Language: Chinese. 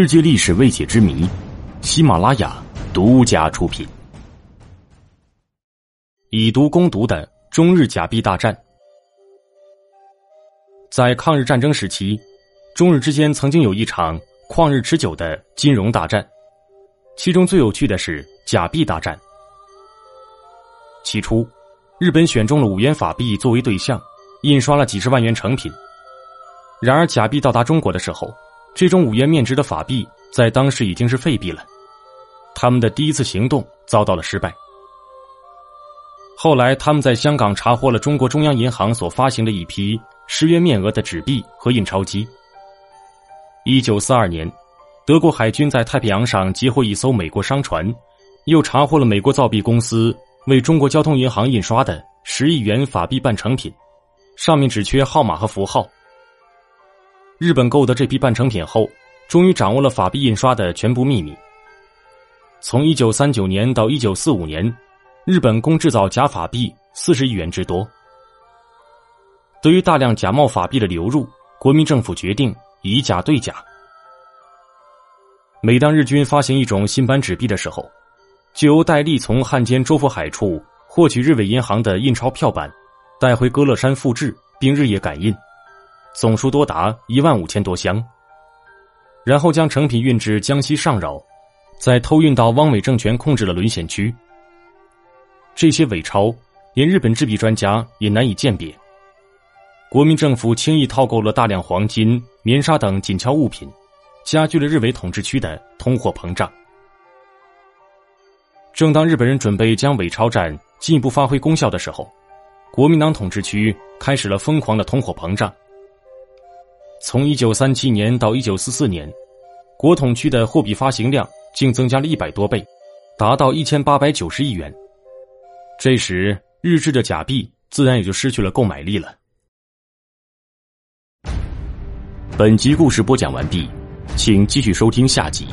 世界历史未解之谜，喜马拉雅独家出品。以毒攻毒的中日假币大战，在抗日战争时期，中日之间曾经有一场旷日持久的金融大战，其中最有趣的是假币大战。起初，日本选中了五元法币作为对象，印刷了几十万元成品。然而，假币到达中国的时候。这种五元面值的法币在当时已经是废币了，他们的第一次行动遭到了失败。后来，他们在香港查获了中国中央银行所发行的一批十元面额的纸币和印钞机。一九四二年，德国海军在太平洋上截获一艘美国商船，又查获了美国造币公司为中国交通银行印刷的十亿元法币半成品，上面只缺号码和符号。日本购得这批半成品后，终于掌握了法币印刷的全部秘密。从一九三九年到一九四五年，日本共制造假法币四十亿元之多。对于大量假冒法币的流入，国民政府决定以假对假。每当日军发行一种新版纸币的时候，就由戴笠从汉奸周佛海处获取日伪银行的印钞票版，带回歌乐山复制，并日夜赶印。总数多达一万五千多箱，然后将成品运至江西上饶，再偷运到汪伪政权控制的沦陷区。这些伪钞，连日本制币专家也难以鉴别。国民政府轻易套购了大量黄金、棉纱等紧俏物品，加剧了日伪统治区的通货膨胀。正当日本人准备将伪钞战进一步发挥功效的时候，国民党统治区开始了疯狂的通货膨胀。从一九三七年到一九四四年，国统区的货币发行量竟增加了一百多倍，达到一千八百九十亿元。这时，日制的假币自然也就失去了购买力了。本集故事播讲完毕，请继续收听下集。